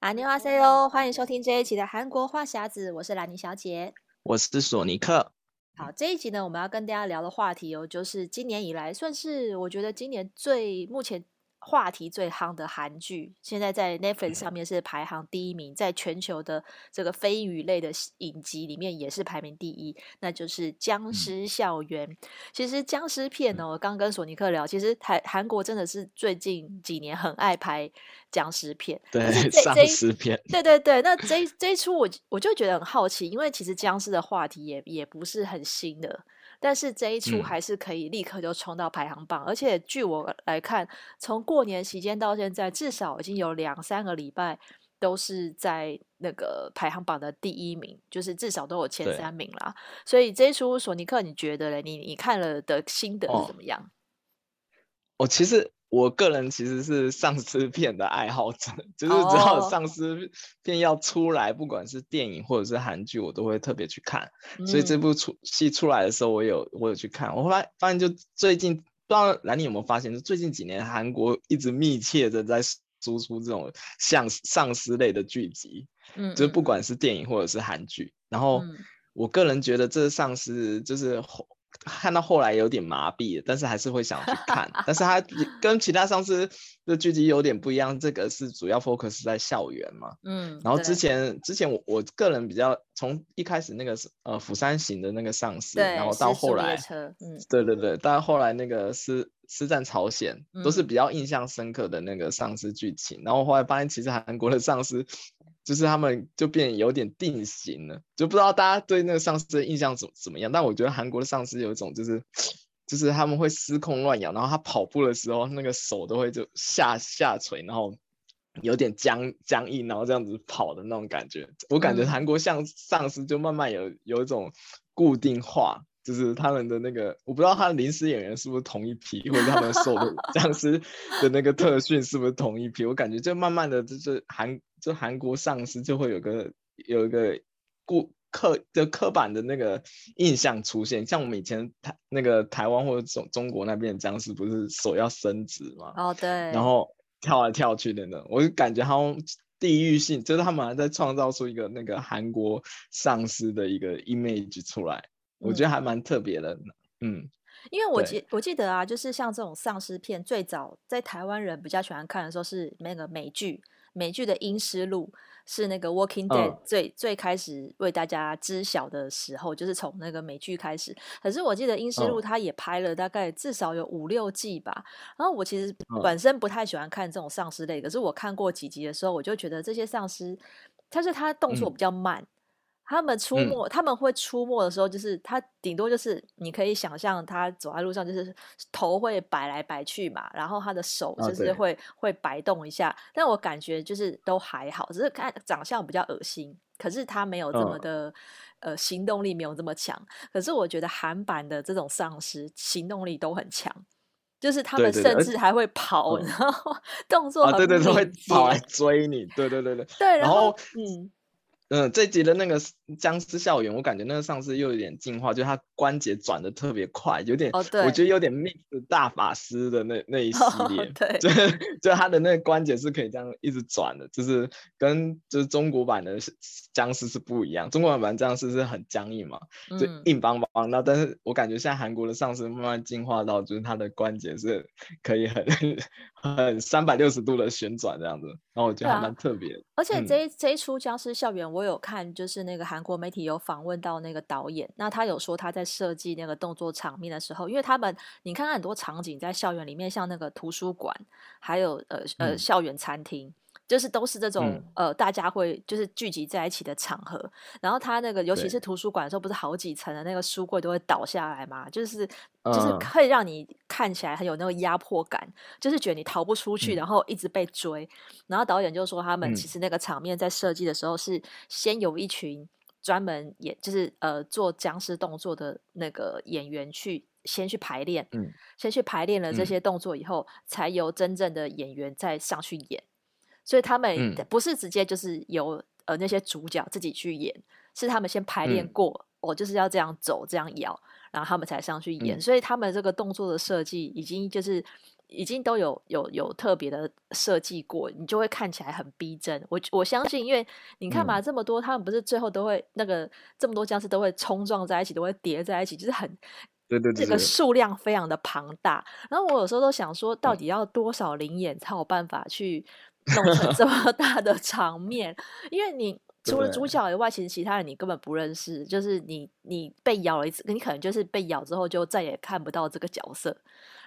안녕하세요，欢迎收听这一期的韩国话匣子，我是兰妮小姐，我是索尼克。好，这一集呢，我们要跟大家聊的话题哦，就是今年以来算是我觉得今年最目前。 话题最夯的韩剧，现在在 Netflix 上面是排行第一名，在全球的这个非英语类的影集里面也是排名第一，那就是《僵尸校园》。其实僵尸片呢，我刚跟索尼克聊，其实台韩国真的是最近几年很爱拍僵尸片，对，丧尸片，对对对。那这这一出我我就觉得很好奇，因为其实僵尸的话题也也不是很新的。但是这一出还是可以立刻就冲到排行榜，嗯、而且据我来看，从过年期间到现在，至少已经有两三个礼拜都是在那个排行榜的第一名，就是至少都有前三名啦。所以这一出索尼克，你觉得嘞？你你看了的心得是怎么样？哦，我其实。我个人其实是丧尸片的爱好者，就是只要丧尸片要出来，oh. 不管是电影或者是韩剧，我都会特别去看。嗯、所以这部出戏出来的时候，我有我有去看。我后来发现，就最近不知道兰妮有没有发现，就最近几年韩国一直密切的在输出这种像丧尸类的剧集，嗯，就是不管是电影或者是韩剧。然后我个人觉得这丧尸就是。看到后来有点麻痹，但是还是会想去看。但是它跟其他丧尸的剧集有点不一样，这个是主要 focus 在校园嘛。嗯。然后之前之前我我个人比较从一开始那个呃釜山行的那个丧尸，然后到后来，嗯，对对对，到后来那个是。是战朝鲜都是比较印象深刻的那个丧尸剧情，嗯，然后后来发现其实韩国的丧尸就是他们就变有点定型了，就不知道大家对那个丧尸的印象怎怎么样？但我觉得韩国的丧尸有一种就是就是他们会失控乱咬，然后他跑步的时候那个手都会就下下垂，然后有点僵僵硬，然后这样子跑的那种感觉。我感觉韩国像丧尸就慢慢有有一种固定化。就是他们的那个，我不知道他的临时演员是不是同一批，或者他们受的僵尸的那个特训是不是同一批？我感觉就慢慢的，就是韩就韩国丧尸就会有个有一个固刻就刻板的那个印象出现。像我们以前台那个台湾或者中中国那边的僵尸，不是手要伸直吗？哦，对。然后跳来跳去的呢，我就感觉他们地域性，就是他们还在创造出一个那个韩国丧尸的一个 image 出来。我觉得还蛮特别的，嗯，因为我记我记得啊，就是像这种丧尸片，最早在台湾人比较喜欢看的时候是那个美剧，美剧的《阴尸路》是那个《Walking Dead》最、嗯、最开始为大家知晓的时候，就是从那个美剧开始。可是我记得《阴尸路》它也拍了大概至少有五六季吧。然后我其实本身不太喜欢看这种丧尸类，可是我看过几集的时候，我就觉得这些丧尸，但是他动作比较慢。嗯他们出没、嗯，他们会出没的时候，就是他顶多就是你可以想象他走在路上，就是头会摆来摆去嘛，然后他的手就是会、啊、会摆动一下。但我感觉就是都还好，只是看长相比较恶心。可是他没有这么的、哦、呃行动力没有这么强。可是我觉得韩版的这种丧尸行动力都很强，就是他们甚至还会跑，对对对，然后动作很、啊、对对对，会跑来追你，对对对对，对，然后嗯。嗯，这集的那个僵尸校园，我感觉那个丧尸又有点进化，就是他关节转的特别快，有点，哦、对，我觉得有点 mix 大法师的那那一系列，哦、对，就就他的那个关节是可以这样一直转的，就是跟就是中国版的僵尸是不一样，中国版僵尸是很僵硬嘛，就硬邦邦，那、嗯、但是我感觉现在韩国的丧尸慢慢进化到，就是他的关节是可以很很三百六十度的旋转这样子，然后我觉得还蛮特别、啊。而且这这一出僵尸校园我。我有看，就是那个韩国媒体有访问到那个导演，那他有说他在设计那个动作场面的时候，因为他们你看看很多场景在校园里面，像那个图书馆，还有呃呃校园餐厅。嗯就是都是这种、嗯、呃，大家会就是聚集在一起的场合。然后他那个，尤其是图书馆的时候，不是好几层的那个书柜都会倒下来嘛？就是就是会让你看起来很有那个压迫感，就是觉得你逃不出去，然后一直被追。嗯、然后导演就说，他们其实那个场面在设计的时候是先有一群专门演，就是呃做僵尸动作的那个演员去先去排练，嗯，先去排练了这些动作以后，才由真正的演员再上去演。所以他们不是直接就是由、嗯、呃那些主角自己去演，是他们先排练过、嗯，我就是要这样走，这样摇，然后他们才上去演。嗯、所以他们这个动作的设计已经就是已经都有有有特别的设计过，你就会看起来很逼真。我我相信，因为你看嘛，这么多、嗯、他们不是最后都会那个这么多僵尸都会冲撞在一起，都会叠在一起，就是很对对对，这个数量非常的庞大。然后我有时候都想说，到底要多少灵眼才有办法去弄成这么 大的场面？因为你。除了主角以外，其实其他人你根本不认识。就是你，你被咬了一次，你可能就是被咬之后就再也看不到这个角色。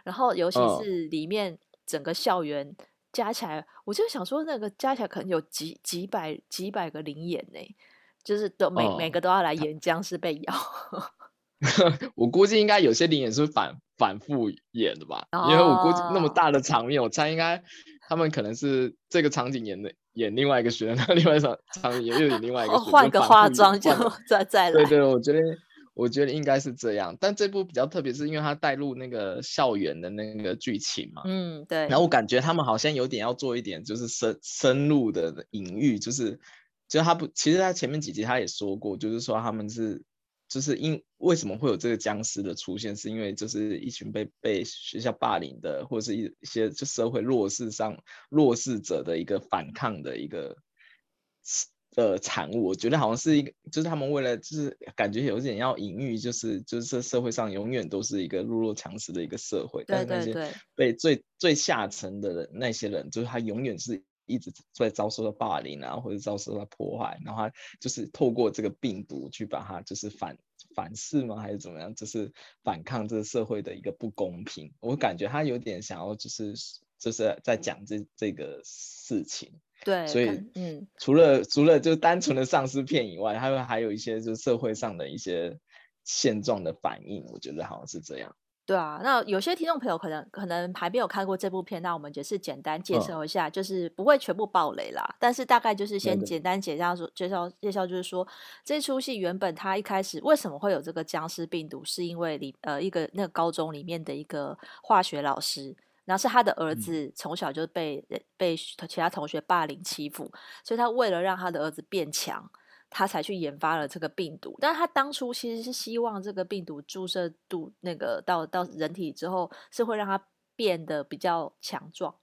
然后，尤其是里面整个校园加起来，哦、我就想说，那个加起来可能有几几百几百个灵眼呢，就是都每、哦、每个都要来演僵尸被咬。我估计应该有些灵眼是反反复演的吧，哦、因为我估计那么大的场面，我猜应该他们可能是这个场景演的。演另外一个学生，另外一场场景又演另外一个学生，换个化妆就 再再来。对对，我觉得我觉得应该是这样。但这部比较特别，是因为它带入那个校园的那个剧情嘛。嗯，对。然后我感觉他们好像有点要做一点，就是深深入的隐喻，就是就他不，其实他前面几集他也说过，就是说他们是。就是因为什么会有这个僵尸的出现，是因为就是一群被被学校霸凌的，或者是一一些就社会弱势上弱势者的一个反抗的一个呃产物。我觉得好像是一个，就是他们为了就是感觉有点要隐喻，就是就是这社会上永远都是一个弱肉强食的一个社会，对对对，但是那些被最最下层的人那些人，就是他永远是。一直在遭受到霸凌啊，或者遭受到破坏，然后他就是透过这个病毒去把它就是反反噬吗？还是怎么样？就是反抗这个社会的一个不公平。我感觉他有点想要就是就是在讲这这个事情。对，所以嗯，除了除了就单纯的丧尸片以外，还有还有一些就是社会上的一些现状的反应，我觉得好像是这样。对啊，那有些听众朋友可能可能还没有看过这部片，那我们就是简单介绍一下，哦、就是不会全部爆雷啦，但是大概就是先简单介绍说介绍介绍，就是说这出戏原本它一开始为什么会有这个僵尸病毒，是因为里呃一个那个高中里面的一个化学老师，然后是他的儿子从小就被、嗯、被其他同学霸凌欺负，所以他为了让他的儿子变强。他才去研发了这个病毒，但是他当初其实是希望这个病毒注射度那个到到人体之后是会让他变得比较强壮，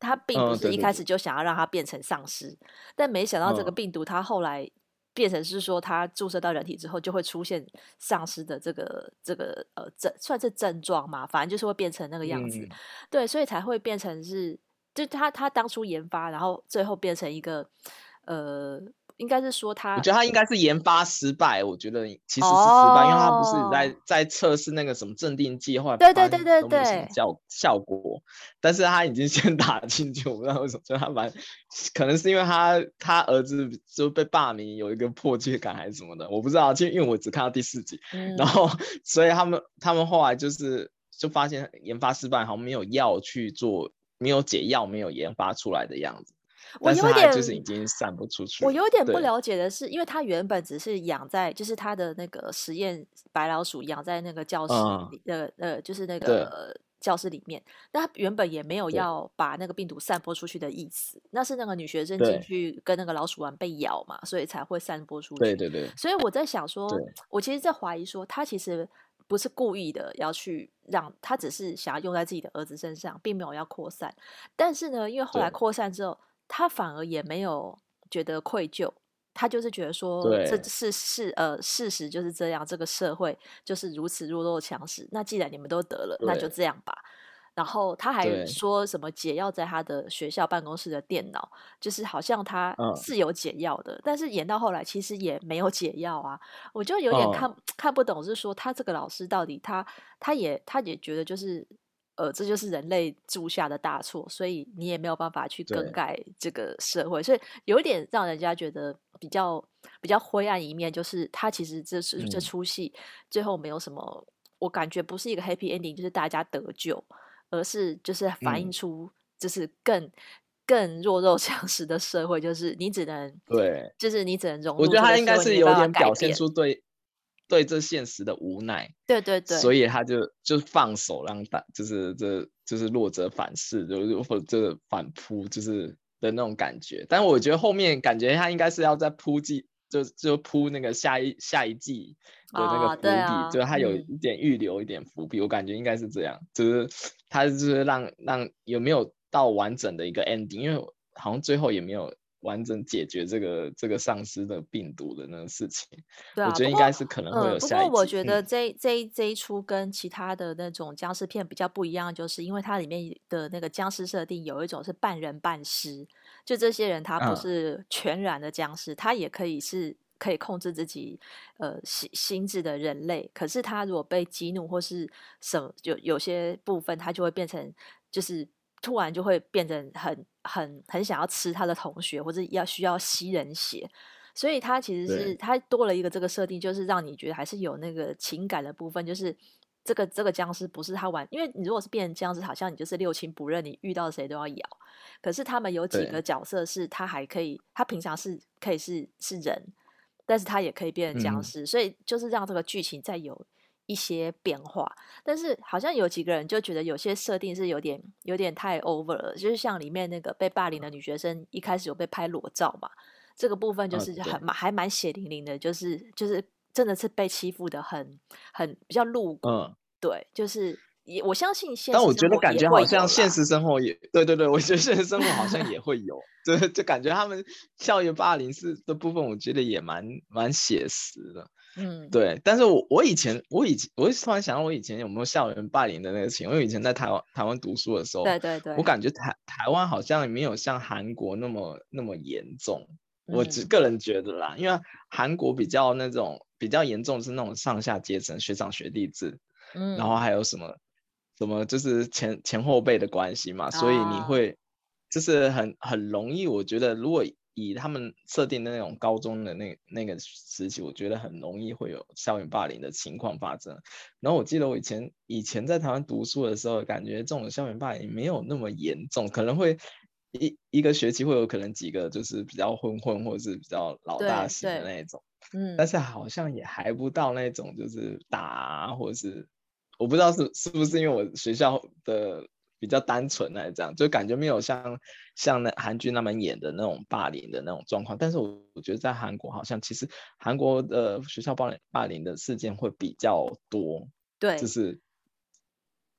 他并不是一开始。就想要让他变成丧尸，哦、但没想到这个病毒他后来变成是说他注射到人体之后就会出现丧尸的这个这个呃症算是症状嘛，反正就是会变成那个样子，嗯、对，所以才会变成是就他他当初研发，然后最后变成一个呃。应该是说他，我觉得他应该是研发失败。我觉得其实是失败，哦、因为他不是在在测试那个什么镇定剂，后来对对对对对，效效果。但是他已经先 打进去，我不知道为什么，就他蛮可能是因为他他儿子就被霸凌，有一个迫切感还是什么的，我不知道。就因为我只看到第四集，嗯、然后所以他们他们后来就是就发现研发失败，好像没有药去做，没有解药，没有研发出来的样子。我有点就是已经散不出去。我有点不了解的是，因为他原本只是养在，就是他的那个实验白老鼠养在那个教室里的，呃，就是那个教室里面。那他原本也没有要把那个病毒散播出去的意思。那是那个女学生进去跟那个老鼠玩被咬嘛，所以才会散播出去。对对对。所以我在想说，我其实在怀疑说，他其实不是故意的要去让，他只是想要用在自己的儿子身上，并没有要扩散。但是呢，因为后来扩散之后。他反而也没有觉得愧疚，他就是觉得说，这是是呃事实就是这样，这个社会就是如此弱肉强食。那既然你们都得了，那就这样吧。然后他还说什么解药在他的学校办公室的电脑，就是好像他是有解药的，嗯、但是演到后来其实也没有解药啊。我就有点看、嗯、看不懂，是说他这个老师到底他他也他也觉得就是。呃，这就是人类铸下的大错，所以你也没有办法去更改这个社会，所以有一点让人家觉得比较比较灰暗一面，就是他其实这是、嗯、这出戏最后没有什么，我感觉不是一个 happy ending，就是大家得救，而是就是反映出就是更、嗯、更弱肉强食的社会，就是你只能对，就是你只能融入。我觉得他应该是有点表现出对。对这现实的无奈，对对对，所以他就就放手让大，就是这就是弱者反噬，就或者反扑，就是的那种感觉。但我觉得后面感觉他应该是要再铺进就就铺那个下一下一季的那个伏笔，哦啊、就是他有一点预留一点伏笔，嗯、我感觉应该是这样，就是他就是让让有没有到完整的一个 ending，因为好像最后也没有。完整解决这个这个丧尸的病毒的那个事情，对啊，我觉得应该是可能会有下一集。不过我觉得这这一这一出跟其他的那种僵尸片比较不一样，就是因为它里面的那个僵尸设定有一种是半人半尸，就这些人他不是全然的僵尸，他也可以是可以控制自己呃心心智的人类，可是他如果被激怒或是什么，有有些部分他就会变成就是。突然就会变成很很很想要吃他的同学，或者要需要吸人血，所以他其实是他多了一个这个设定，就是让你觉得还是有那个情感的部分，就是这个这个僵尸不是他玩，因为你如果是变成僵尸，好像你就是六亲不认，你遇到谁都要咬。可是他们有几个角色是他还可以，他平常是可以是是人，但是他也可以变成僵尸，嗯、所以就是让这个剧情再有。一些变化，但是好像有几个人就觉得有些设定是有点有点太 over 了，就是像里面那个被霸凌的女学生，一开始有被拍裸照嘛，这个部分就是很蛮、啊、还蛮血淋淋的，就是就是真的是被欺负的很很比较露骨，嗯，对，就是也我相信现实，但我觉得感觉好像现实生活也对对对，我觉得现实生活好像也会有，就就感觉他们校园霸凌是的部分，我觉得也蛮蛮写实的。嗯，对，但是我我以前我以前我突然想到我以前有没有校园霸凌的那个情况，因为以前在台湾台湾读书的时候，对对对，我感觉台台湾好像没有像韩国那么那么严重，我只个人觉得啦，嗯、因为韩国比较那种比较严重是那种上下阶层学长学弟制，嗯，然后还有什么什么就是前前后辈的关系嘛，所以你会、啊、就是很很容易，我觉得如果。以他们设定的那种高中的那那个时期，我觉得很容易会有校园霸凌的情况发生。然后我记得我以前以前在台湾读书的时候，感觉这种校园霸凌没有那么严重，可能会一一个学期会有可能几个就是比较混混或者是比较老大型的那种，嗯，但是好像也还不到那种就是打啊，或者是我不知道是是不是因为我学校的。比较单纯来这样，就感觉没有像像那韩剧那么演的那种霸凌的那种状况。但是我我觉得在韩国好像其实韩国的学校霸凌霸凌的事件会比较多。对，就是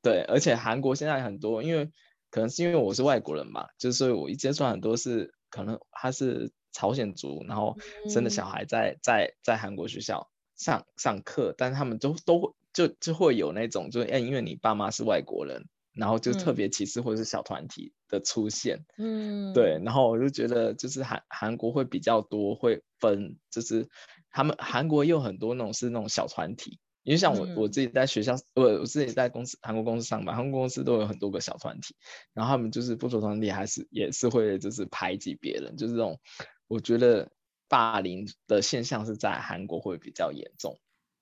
对，而且韩国现在很多，因为可能是因为我是外国人嘛，就是所以我一接触很多是可能他是朝鲜族，然后生的小孩在在在韩国学校上上课，但是他们都都就就会有那种就是哎，因为你爸妈是外国人。然后就特别歧视或者是小团体的出现，嗯，对，然后我就觉得就是韩韩国会比较多会分，就是他们韩国也有很多那种是那种小团体，因为像我、嗯、我自己在学校，我我自己在公司韩国公司上班，韩国公司都有很多个小团体，然后他们就是不同团体还是也是会就是排挤别人，就是这种我觉得霸凌的现象是在韩国会比较严重。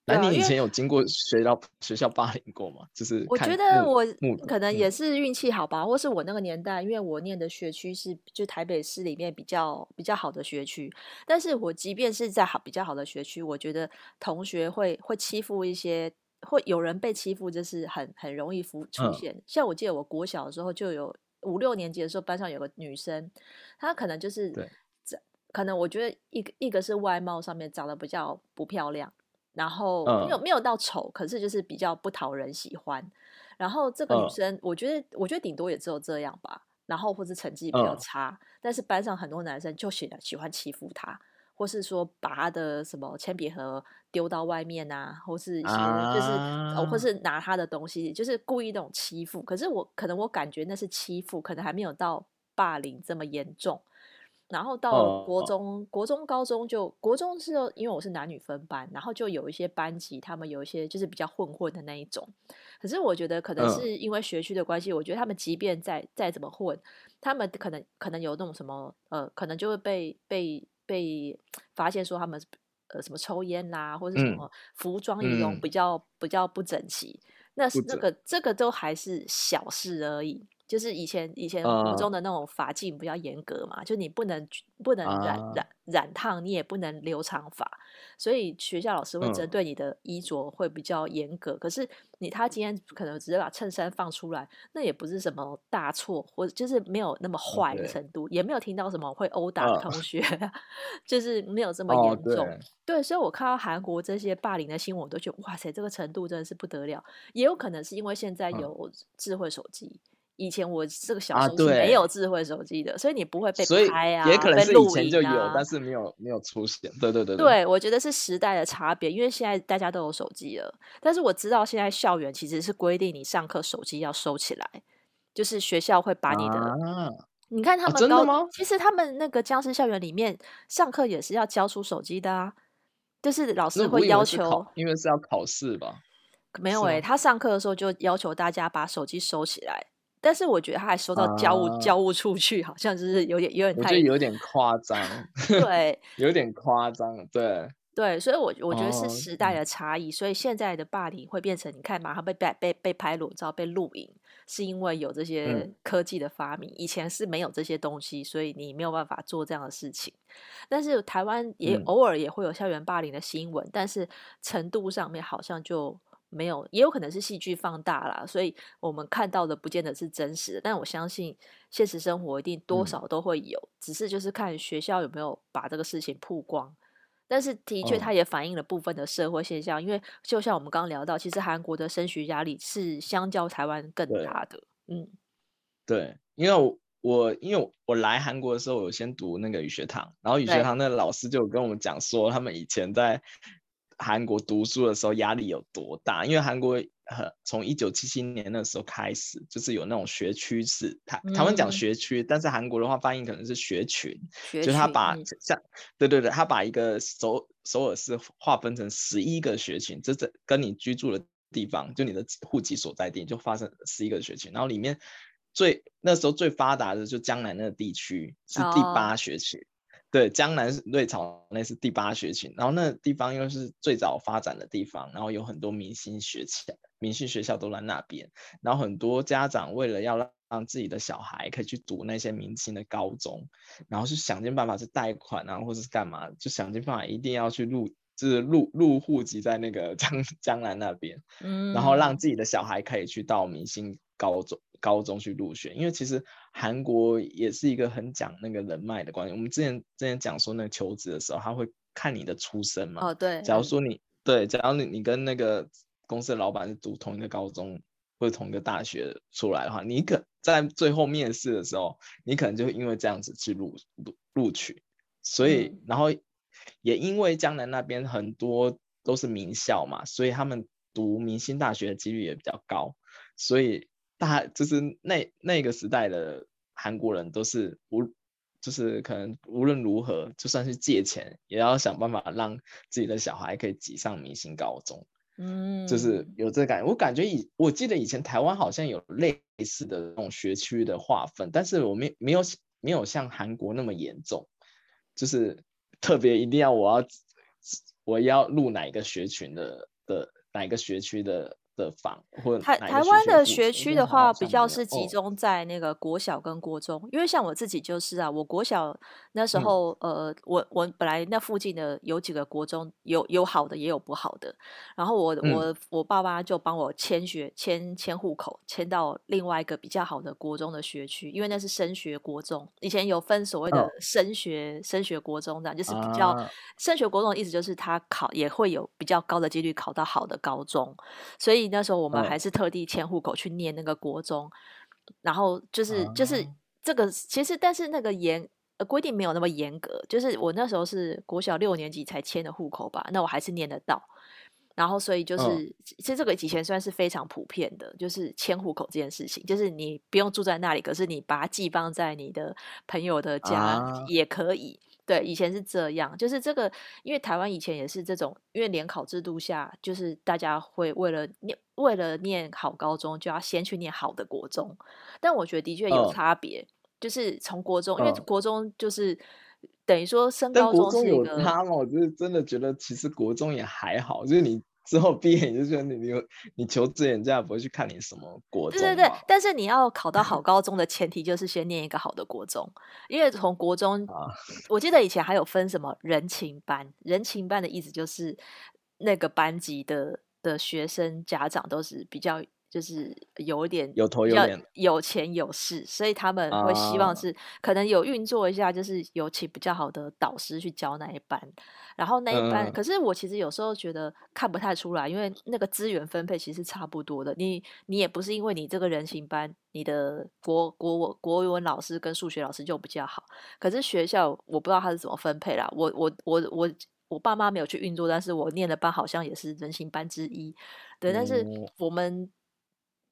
那你以前有经过学校学校霸凌过吗？就是我觉得我可能也是运气好吧，或是我那个年代，因为我念的学区是就台北市里面比较比较好的学区，但是我即便是在好比较好的学区，我觉得同学会会欺负一些，会有人被欺负，就是很很容易浮出现。嗯、像我记得我国小的时候就有五六年级的时候，班上有个女生，她可能就是对可能我觉得一个一个是外貌上面长得比较不漂亮。然后没有没有到丑，可是就是比较不讨人喜欢。然后这个女生，我觉得我觉得顶多也只有这样吧。然后或是成绩比较差，但是班上很多男生就喜喜欢欺负她，或是说把她的什么铅笔盒丢到外面啊，或是一些就是、啊、或是拿她的东西，就是故意那种欺负。可是我可能我感觉那是欺负，可能还没有到霸凌这么严重。然后到国中、哦、国中、高中就国中是因为我是男女分班，然后就有一些班级，他们有一些就是比较混混的那一种。可是我觉得可能是因为学区的关系，嗯、我觉得他们即便再再怎么混，他们可能可能有那种什么呃，可能就会被被被发现说他们呃什么抽烟啦，或者什么服装仪容比较、嗯、比较不整齐。那是那个这个都还是小事而已。就是以前以前国中的那种法禁比较严格嘛，uh, 就你不能不能染染染烫，你也不能留长发。所以学校老师会针对你的衣着会比较严格。嗯、可是你他今天可能只是把衬衫放出来，那也不是什么大错，或者就是没有那么坏的程度，嗯、也没有听到什么会殴打的同学，嗯、就是没有这么严重。哦、对，对，所以我看到韩国这些霸凌的新闻，我都觉得哇塞，这个程度真的是不得了。也有可能是因为现在有智慧手机。嗯以前我这个小时候是没有智慧手机的，啊、所以你不会被拍啊，也可能是以前就有，啊、但是没有没有出现。对对对对，对我觉得是时代的差别，因为现在大家都有手机了。但是我知道现在校园其实是规定你上课手机要收起来，就是学校会把你的，啊、你看他们高、啊、真的吗？其实他们那个僵尸校园里面上课也是要交出手机的啊，就是老师会要求，因为是要考试吧？没有诶、欸，他上课的时候就要求大家把手机收起来。但是我觉得他还收到交务、啊、教务处去，好像就是有点有点太，我觉得有点夸张，对，有点夸张，对。对，所以我我觉得是时代的差异，哦、所以现在的霸凌会变成你看马上被被被被拍裸照、被录影，是因为有这些科技的发明，嗯、以前是没有这些东西，所以你没有办法做这样的事情。但是台湾也偶尔也会有校园霸凌的新闻，嗯、但是程度上面好像就。没有，也有可能是戏剧放大啦，所以我们看到的不见得是真实的。但我相信现实生活一定多少都会有，嗯、只是就是看学校有没有把这个事情曝光。但是的确，它也反映了部分的社会现象，嗯、因为就像我们刚刚聊到，其实韩国的升学压力是相较台湾更大的。嗯，对，因为我，我因为我来韩国的时候，我先读那个语学堂，然后语学堂那老师就跟我们讲说，他们以前在。韩国读书的时候压力有多大？因为韩国呃，从一九七七年那时候开始，就是有那种学区制。台台湾讲学区，嗯、但是韩国的话发音可能是学群，学群就是他把像对对对，他把一个首首尔市划分成十一个学群，这这跟你居住的地方，就你的户籍所在地，就发生十一个学群。然后里面最那时候最发达的就江南那个地区是第八学区。哦对，江南是瑞草那是第八学群，然后那地方又是最早发展的地方，然后有很多明星学校，明星学校都在那边，然后很多家长为了要让自己的小孩可以去读那些明星的高中，然后是想尽办法去贷款啊，或者是干嘛，就想尽办法一定要去入，就是入入户籍在那个江 江南那边，嗯，然后让自己的小孩可以去到明星高中。高中去入学，因为其实韩国也是一个很讲那个人脉的关系。我们之前之前讲说那个求职的时候，他会看你的出身嘛。哦，对。假如说你对，假如你你跟那个公司的老板是读同一个高中或者同一个大学出来的话，你可在最后面试的时候，你可能就会因为这样子去录录录取。所以，嗯、然后也因为江南那边很多都是名校嘛，所以他们读明星大学的几率也比较高，所以。大就是那那个时代的韩国人都是无，就是可能无论如何，就算是借钱，也要想办法让自己的小孩可以挤上明星高中。嗯，就是有这个感觉。我感觉以我记得以前台湾好像有类似的那种学区的划分，但是我没没有没有像韩国那么严重，就是特别一定要我要我要入哪一个学群的的哪一个学区的。的房或台台湾的学区的话，比较是集中在那个国小跟国中，哦、因为像我自己就是啊，我国小那时候，嗯、呃，我我本来那附近的有几个国中，有有好的也有不好的，然后我、嗯、我我爸爸就帮我迁学迁迁户口，迁到另外一个比较好的国中的学区，因为那是升学国中，以前有分所谓的升学、哦、升学国中的，就是比较、啊、升学国中的意思就是他考也会有比较高的几率考到好的高中，所以。那时候我们还是特地迁户口去念那个国中，哦、然后就是就是这个其实，但是那个严呃规定没有那么严格，就是我那时候是国小六年级才迁的户口吧，那我还是念得到。然后所以就是、哦、其实这个以前算是非常普遍的，就是迁户口这件事情，就是你不用住在那里，可是你把它寄放在你的朋友的家也可以。啊对，以前是这样，就是这个，因为台湾以前也是这种，因为联考制度下，就是大家会为了念，为了念好高中，就要先去念好的国中。但我觉得的确有差别，哦、就是从国中，因为国中就是、哦、等于说升高中是一个。有差吗？我就是真的觉得，其实国中也还好，就是你之后毕业你就觉得你你你求职人家也不会去看你什么国中。对对对，但是你要考到好 高中的前提就是先念一个好的国中，因为从国中，啊、我记得以前还有分什么人情班，人情班的意思就是那个班级的的学生家长都是比较。就是有一点有头有脸、有钱有势，所以他们会希望是可能有运作一下，就是有请比较好的导师去教那一班。然后那一班，嗯、可是我其实有时候觉得看不太出来，因为那个资源分配其实差不多的。你你也不是因为你这个人形班，你的国国文国文老师跟数学老师就比较好。可是学校我不知道他是怎么分配啦。我我我我我爸妈没有去运作，但是我念的班好像也是人形班之一。对，但是我们。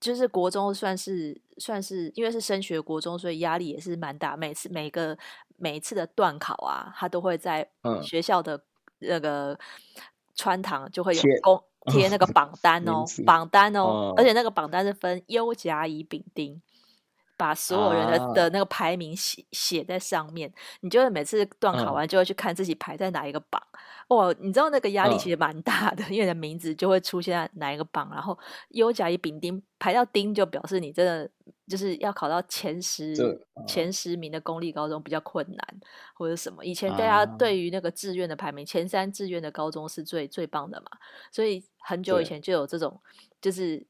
就是国中算是算是，因为是升学国中，所以压力也是蛮大。每次每个每一次的段考啊，他都会在学校的那个穿堂就会有公 贴那个榜单哦，榜单哦，而且那个榜单是分优甲乙丙丁。把所有人的、啊、的那个排名写写在上面，你就会每次段考完就会去看自己排在哪一个榜。哦、嗯，你知道那个压力其实蛮大的，嗯、因为你的名字就会出现在哪一个榜，然后优甲乙丙丁排到丁，就表示你真的就是要考到前十、嗯、前十名的公立高中比较困难，或者什么。以前大家对于那个志愿的排名，啊、前三志愿的高中是最最棒的嘛，所以很久以前就有这种就是。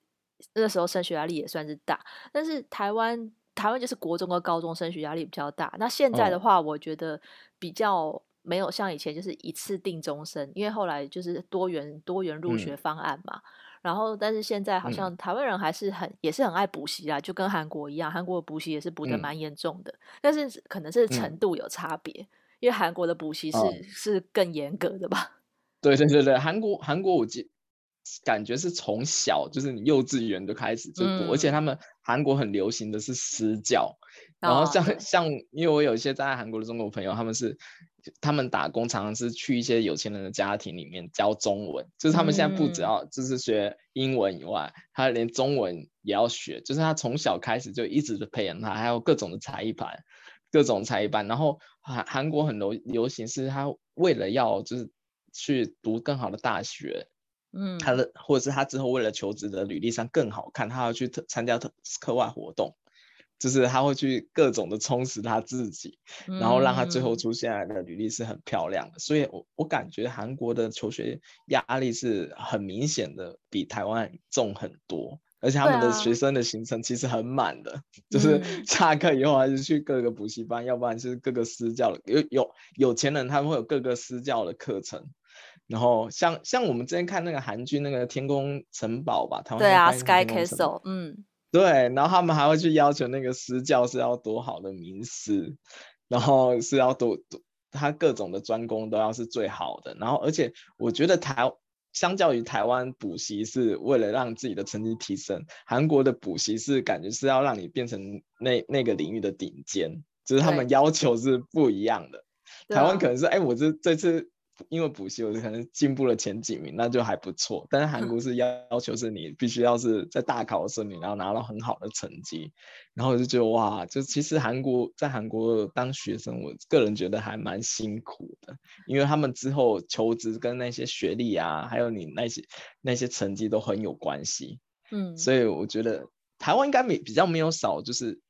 那时候升学压力也算是大，但是台湾台湾就是国中和高中升学压力比较大。那现在的话，我觉得比较没有像以前就是一次定终身，因为后来就是多元多元入学方案嘛。嗯、然后，但是现在好像台湾人还是很也是很爱补习啊，就跟韩国一样，韩国的补习也是补的蛮严重的，嗯、但是可能是程度有差别，嗯、因为韩国的补习是、哦、是更严格的吧？对对对对，韩国韩国我记。感觉是从小就是你幼稚园就开始就而且他们韩国很流行的是私教，嗯、然后 像、哦、像因为我有一些在韩国的中国朋友，他们是他们打工常常是去一些有钱人的家庭里面教中文，就是他们现在不只要就是学英文以外，嗯、他连中文也要学，就是他从小开始就一直的培养他，还有各种的才艺班，各种才艺班，然后韩韩国很流流行是他为了要就是去读更好的大学。嗯，他的或者是他之后为了求职的履历上更好看，他要去特参加特课外活动，就是他会去各种的充实他自己，嗯、然后让他最后出现来的履历是很漂亮的。所以我我感觉韩国的求学压力是很明显的比台湾重很多，而且他们的学生的行程其实很满的，啊、就是 下课以后还是去各个补习班，嗯、要不然就是各个私教有有有钱人他们会有各个私教的课程。然后像像我们之前看那个韩剧那个天空城堡吧，台湾对啊，Sky Castle，嗯，对，然后他们还会去要求那个私教是要多好的名师，然后是要多多，他各种的专攻都要是最好的，然后而且我觉得台相较于台湾补习是为了让自己的成绩提升，韩国的补习是感觉是要让你变成那那个领域的顶尖，只、就是他们要求是不一样的，台湾可能是哎、啊，我这这次。因为补习，我可能进步了前几名，那就还不错。但是韩国是要要求是你必须要是在大考的时候，你要拿到很好的成绩。然后我就觉得哇，就其实韩国在韩国当学生，我个人觉得还蛮辛苦的，因为他们之后求职跟那些学历啊，还有你那些那些成绩都很有关系。嗯，所以我觉得台湾应该没比较没有少，就是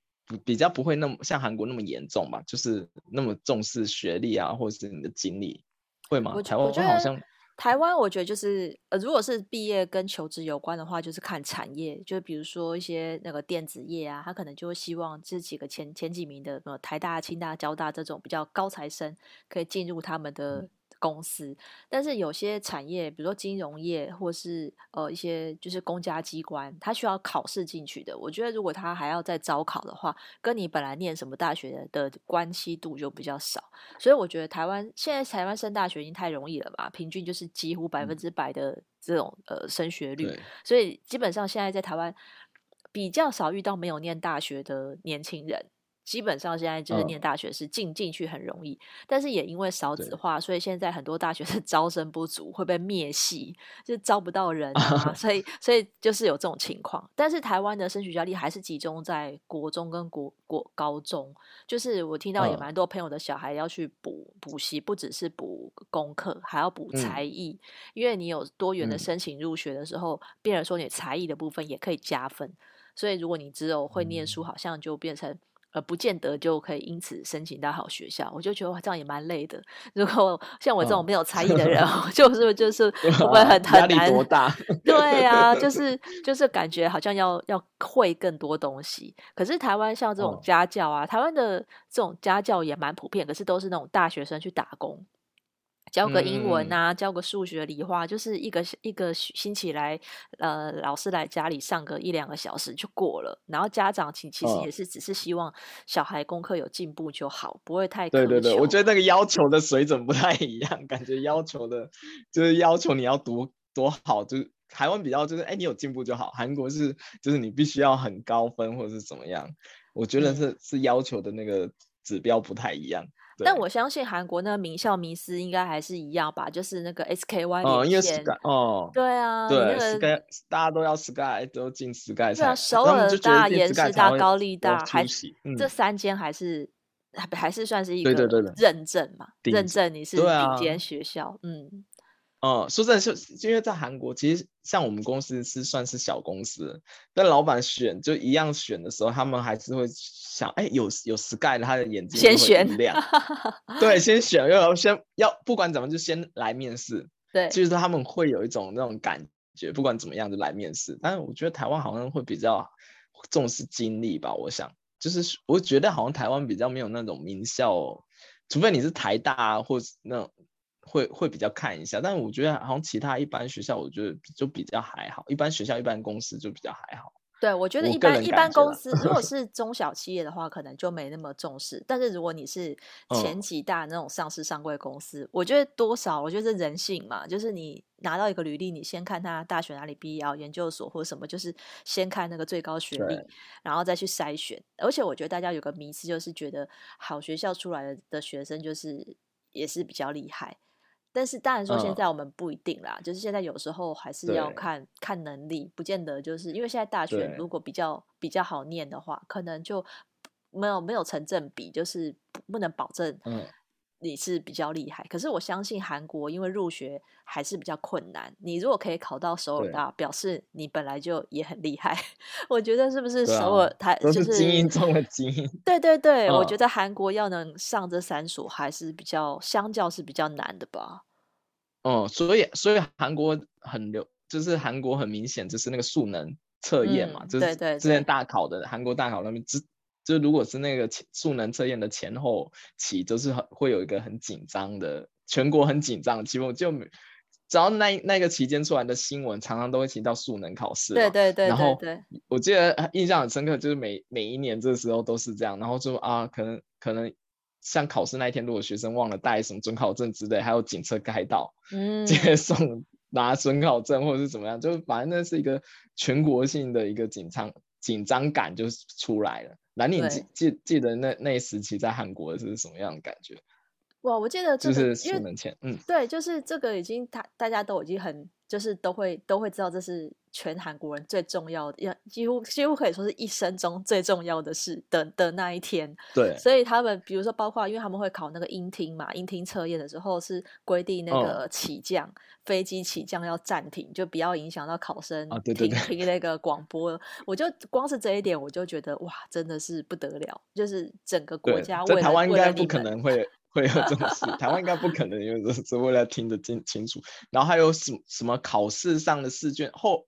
比较不会那么像韩国那么严重吧，就是那么重视学历啊，或者是你的经历。会吗？台湾好像台湾，我觉得就是呃，如果是毕业跟求职有关的话，就是看产业，就比如说一些那个电子业啊，他可能就会希望这几个前前几名的，呃，台大、清大、交大这种比较高材生可以进入他们的。嗯公司，但是有些产业，比如说金融业，或是呃一些就是公家机关，它需要考试进去的。我觉得如果他还要再招考的话，跟你本来念什么大学的关系度就比较少。所以我觉得台湾现在台湾升大学已经太容易了吧？平均就是几乎百分之百的这种呃升学率，所以基本上现在在台湾比较少遇到没有念大学的年轻人。基本上现在就是念大学是进进去很容易，但是也因为少子化，所以现在很多大学是 招生不足，会被灭系，就招不到人啊，所以所以就是有这种情况。但是台湾的升学压力还是集中在国中跟国国高中，就是我听到也蛮多朋友的小孩要去补补习，不只是补功课，还要补才艺，嗯、因为你有多元的申请入学的时候，变成说你才艺的部分也可以加分。所以如果你只有会念书，好像就变成。呃，不见得就可以因此申请到好学校，我就觉得哇，这样也蛮累的。如果像我这种没有才艺的人，哦、就是就是会很很难。压力多大？对啊，就 是就是感觉好像要要会更多东西。可是台湾像这种家教啊，哦、台湾的这种家教也蛮普遍，可是都是那种大学生去打工。教个英文啊，嗯、教个数学、理化，就是一个一个星期来，呃，老师来家里上个一两个小时就过了。然后家长其其实也是只是希望小孩功课有进步就好，不会太苛求。对对对，我觉得那个要求的水准不太一样，感觉要求的就是要求你要读多好，就是台湾比较就是哎，你有进步就好。韩国是就是你必须要很高分或者是怎么样，我觉得是、嗯、是要求的那个指标不太一样。但我相信韩国那个名校迷思应该还是一样吧，就是那个 SKY 哦，因为 Sky 哦，对啊，对，那个 Sky 大家都要 Sky 都进 Sky，对啊，首尔大、延世大、高丽大，还是这三间还是还是算是一个认证嘛，认证你是顶尖学校，嗯。哦，说真的，就因为在韩国，其实像我们公司是算是小公司，但老板选就一样选的时候，他们还是会想，哎，有有 Sky 的，他的眼睛先选亮，对，先选，要先要不管怎么就先来面试，对，就是他们会有一种那种感觉，不管怎么样就来面试。但是我觉得台湾好像会比较重视经历吧，我想，就是我觉得好像台湾比较没有那种名校，除非你是台大或是那种。会会比较看一下，但是我觉得好像其他一般学校，我觉得就比较还好。一般学校、一般公司就比较还好。对，我觉得一般一般公司，如果 是中小企业的话，可能就没那么重视。但是如果你是前几大那种上市上柜公司，嗯、我觉得多少，我觉得是人性嘛，就是你拿到一个履历，你先看他大学哪里毕业，研究所或者什么，就是先看那个最高学历，然后再去筛选。而且我觉得大家有个迷思，就是觉得好学校出来的学生就是也是比较厉害。但是当然说，现在我们不一定啦，嗯、就是现在有时候还是要看看能力，不见得就是因为现在大学如果比较比较好念的话，可能就没有没有成正比，就是不能保证你是比较厉害。嗯、可是我相信韩国因为入学还是比较困难，你如果可以考到首尔大，表示你本来就也很厉害。我觉得是不是首尔台就是精英中的精英？对对对，嗯、我觉得韩国要能上这三所还是比较相较是比较难的吧。哦、嗯，所以所以韩国很流，就是韩国很明显就是那个数能测验嘛，嗯、就是之前大考的韩国大考那边，就就如果是那个数能测验的前后期，就是很会有一个很紧张的，全国很紧张的气氛，就只要那那个期间出来的新闻，常常都会提到数能考试，对对对，然后我记得印象很深刻，就是每每一年这个时候都是这样，然后就啊，可能可能。像考试那一天，如果学生忘了带什么准考证之类，还有警车开道，嗯，接送拿准考证或者是怎么样，就反正那是一个全国性的一个紧张紧张感就出来了。那你记记记得那那一时期在韩国是什么样的感觉？哇，我记得、这个、就是数能前，嗯，对，就是这个已经大大家都已经很就是都会都会知道这是。全韩国人最重要的，要几乎几乎可以说是一生中最重要的事的的那一天。对，所以他们比如说，包括因为他们会考那个音听嘛，音听测验的时候是规定那个起降、哦、飞机起降要暂停，就不要影响到考生听、啊、对对对听那个广播。我就光是这一点，我就觉得哇，真的是不得了，就是整个国家为台湾应该不可能会会有这种事，台湾应该不可能，因为是是为了听得清清楚。然后还有什么什么考试上的试卷后。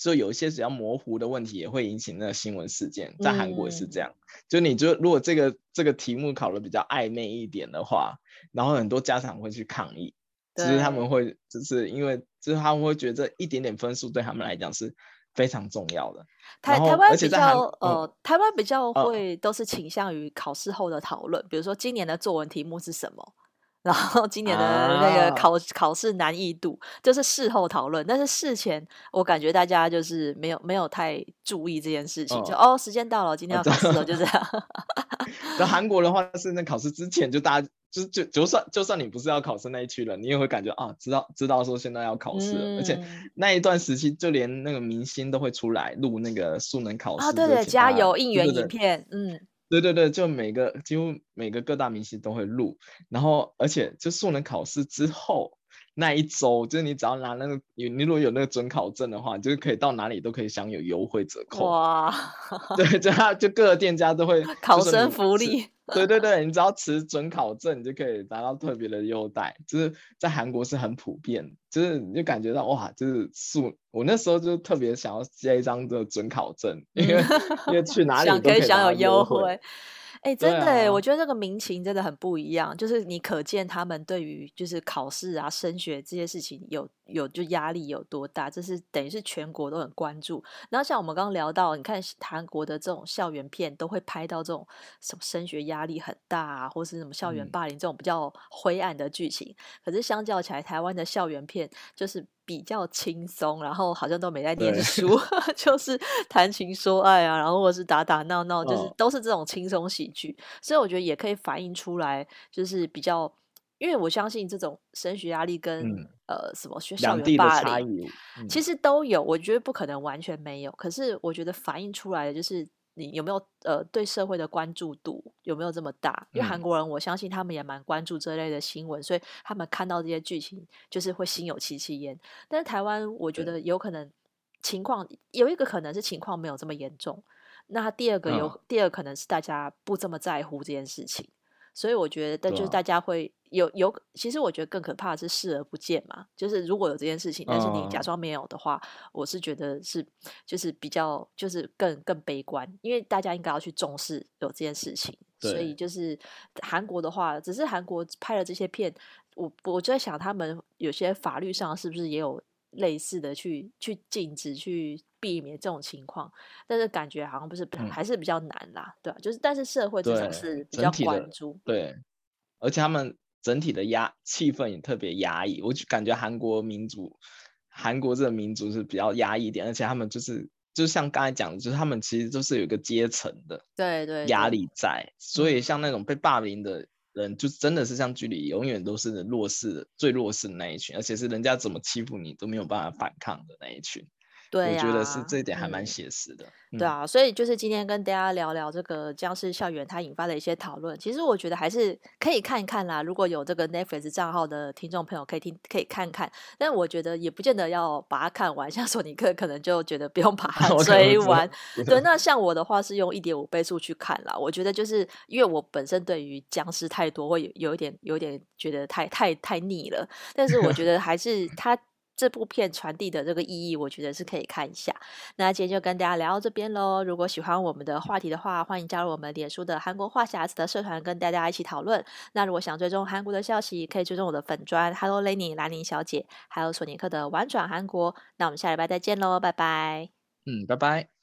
就有一些比较模糊的问题也会引起那个新闻事件，在韩国也是这样。嗯、就你就如果这个这个题目考的比较暧昧一点的话，然后很多家长会去抗议，其实他们会就是因为就是他们会觉得一点点分数对他们来讲是非常重要的。台台湾比较呃，台湾比较会都是倾向于考试后的讨论，呃、比如说今年的作文题目是什么。然后今年的那个考、啊、考试难易度就是事后讨论，但是事前我感觉大家就是没有没有太注意这件事情，哦就哦时间到了，今天要考试了，就这样。那韩国的话 是那考试之前就大家就就就算就算你不是要考试那一区了，你也会感觉啊知道知道说现在要考试了，嗯、而且那一段时期就连那个明星都会出来录那个数能考试啊，对对，加油应援影片，嗯。对对对，就每个几乎每个各大明星都会录，然后而且就素能考试之后。那一周，就是你只要拿那个，你你如果有那个准考证的话，就是可以到哪里都可以享有优惠折扣。哇，对，就他就各个店家都会考生福利。对对对，你只要持准考证，你就可以拿到特别的优待。就是在韩国是很普遍，就是你就感觉到哇，就是素。我那时候就特别想要接一张的准考证，因为 因为去哪里都可以享有优惠。哎、欸，真的哎，啊、我觉得这个民情真的很不一样。就是你可见他们对于就是考试啊、升学这些事情有有就压力有多大，这是等于是全国都很关注。然后像我们刚刚聊到，你看韩国的这种校园片都会拍到这种什么升学压力很大啊，或是什么校园霸凌这种比较灰暗的剧情。嗯、可是相较起来，台湾的校园片就是。比较轻松，然后好像都没在念书，就是谈情说爱啊，然后或者是打打闹闹，就是都是这种轻松所以我觉得也可以反映出来，就是比较，因为我相信这种升学压力跟、嗯、呃什么学校园霸凌，嗯、其实都有。我觉得不可能完全没有，可是我觉得反映出来的就是。你有没有呃对社会的关注度有没有这么大？因为韩国人，我相信他们也蛮关注这类的新闻，嗯、所以他们看到这些剧情就是会心有戚戚焉。但是台湾，我觉得有可能情况有一个可能是情况没有这么严重，那第二个有、嗯、第二可能是大家不这么在乎这件事情。所以我觉得，但就是大家会有有，其实我觉得更可怕的是视而不见嘛。就是如果有这件事情，但是你假装没有的话，我是觉得是就是比较就是更更悲观，因为大家应该要去重视有这件事情。所以就是韩国的话，只是韩国拍了这些片，我我就在想，他们有些法律上是不是也有类似的去去禁止去。避免这种情况，但是感觉好像不是，嗯、还是比较难啦，对吧？就是，但是社会至少是比较关注，对，而且他们整体的压气氛也特别压抑，我就感觉韩国民族，韩国这个民族是比较压抑一点，而且他们就是，就像刚才讲的，就是他们其实都是有一个阶层的，对对压力在，所以像那种被霸凌的人，就真的是像剧里永远都是弱势，最弱势的那一群，而且是人家怎么欺负你都没有办法反抗的那一群。对、啊，我觉得是这一点还蛮写实的。嗯、对啊，所以就是今天跟大家聊聊这个僵尸校园，它引发的一些讨论。其实我觉得还是可以看一看啦。如果有这个 Netflix 账号的听众朋友，可以听，可以看看。但我觉得也不见得要把它看完。像索尼克可能就觉得不用把 它追完。对，那像我的话是用一点五倍速去看啦。我觉得就是因为我本身对于僵尸太多，会有有一点有一点觉得太太太腻了。但是我觉 得还是它。这部片传递的这个意义，我觉得是可以看一下。那今天就跟大家聊到这边喽。如果喜欢我们的话题的话，欢迎加入我们脸书的韩国话匣子的社团，跟大家一起讨论。那如果想追踪韩国的消息，可以追踪我的粉砖 Hello Lenny 兰妮小姐，还有索尼克的玩转韩国。那我们下礼拜再见喽，拜拜。嗯，拜拜。